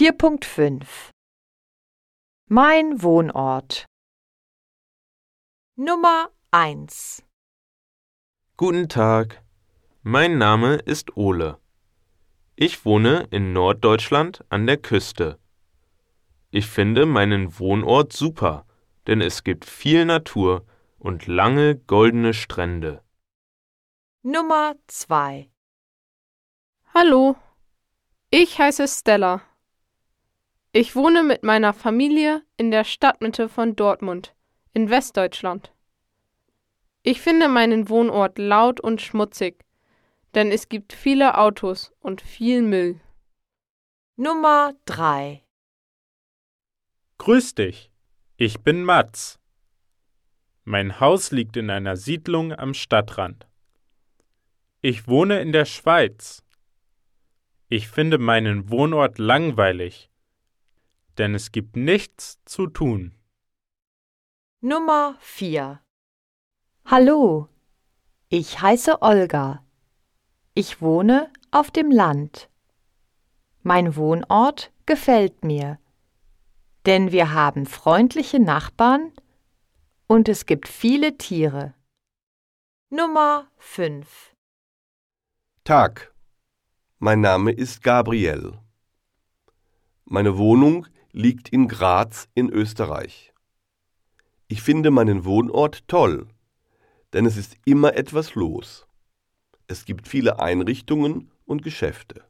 4.5 Mein Wohnort Nummer 1 Guten Tag, mein Name ist Ole. Ich wohne in Norddeutschland an der Küste. Ich finde meinen Wohnort super, denn es gibt viel Natur und lange goldene Strände. Nummer 2 Hallo, ich heiße Stella. Ich wohne mit meiner Familie in der Stadtmitte von Dortmund in Westdeutschland. Ich finde meinen Wohnort laut und schmutzig, denn es gibt viele Autos und viel Müll. Nummer 3 Grüß dich, ich bin Mats. Mein Haus liegt in einer Siedlung am Stadtrand. Ich wohne in der Schweiz. Ich finde meinen Wohnort langweilig, denn es gibt nichts zu tun. Nummer 4 Hallo, ich heiße Olga. Ich wohne auf dem Land. Mein Wohnort gefällt mir, denn wir haben freundliche Nachbarn und es gibt viele Tiere. Nummer 5 Tag. Mein Name ist Gabriel. Meine Wohnung liegt in Graz in Österreich. Ich finde meinen Wohnort toll, denn es ist immer etwas los. Es gibt viele Einrichtungen und Geschäfte.